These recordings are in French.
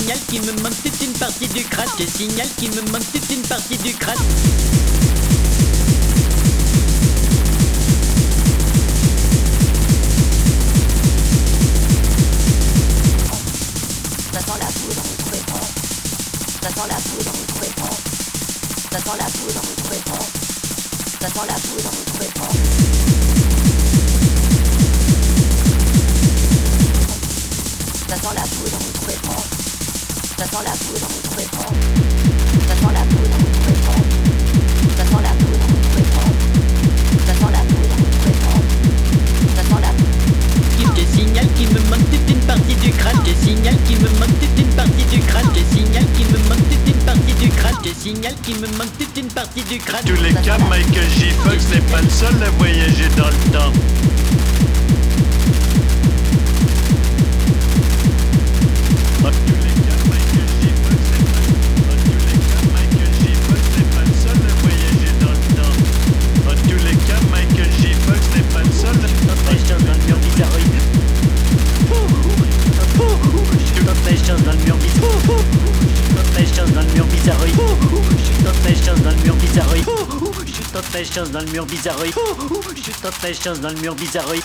signale qu'il me manque toute une partie du crâne. Je signale qu'il me manque toute une partie du crâne. Ça sent la poudre, pas Ça sent la poudre, pas Ça sent la poudre, pas Ça sent la poudre, pas Ça sent la poudre, la poudre, vous trouvez pas Ça sent la poudre, vous trouvez pas Ça sent la poudre, vous trouvez pas Ça sent la poudre, vous trouvez pas Ça sent la Je te signale qu'il me manque toute une partie du crâne. Je signale qu'il me manque toute une partie du crâne. Je signale qu'il me manque toute une partie du crâne. Je signale qu'il me manque toute une partie du crâne. tous les cas, Michael J. Fox n'est pas le seul à voyager dans le temps. Temptation dans le mur bizarroïde. Temptation dans le mur bizarroïde.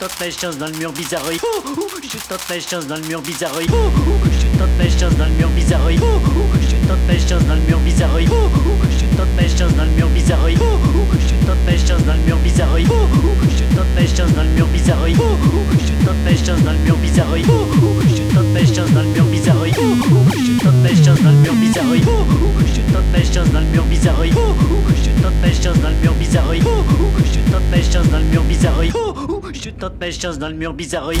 Temptation dans le mur bizarroïde. Temptation dans le mur bizarroïde. Temptation dans le mur bizarroïde. Temptation dans le mur bizarroïde. Temptation dans le mur bizarroïde. Temptation dans le mur bizarroïde. Temptation dans le mur bizarroïde. Temptation dans le mur bizarroïde. Temptation dans le mur bizarroïde. Temptation dans le mur bizarroïde. Temptation dans le mur bizarroïde. tente ma chance dans le mur bizarroïde.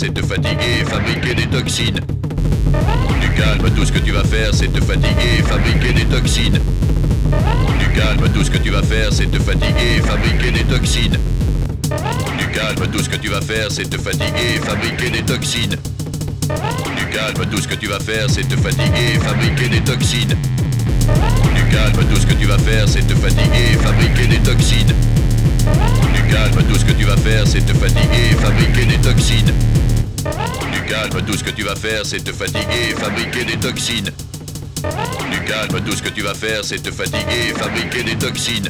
C'est te fatiguer fabriquer des toxines. Du calme, tout ce que tu vas faire, c'est te fatiguer fabriquer des toxines. Du calme, tout ce que tu vas faire, c'est te fatiguer fabriquer des toxines. Du calme, tout ce que tu vas faire, c'est te fatiguer fabriquer des toxines. Du calme, tout ce que tu vas faire, c'est te fatiguer fabriquer des toxines. Du calme, tout ce que tu vas faire, c'est te fatiguer fabriquer des toxines. Tout ce que tu vas faire, c'est te fatiguer fabriquer des toxines. Du calme, tout ce que tu vas faire, c'est te fatiguer et fabriquer des toxines. Du calme, tout ce que tu vas faire, c'est te fatiguer et fabriquer des toxines.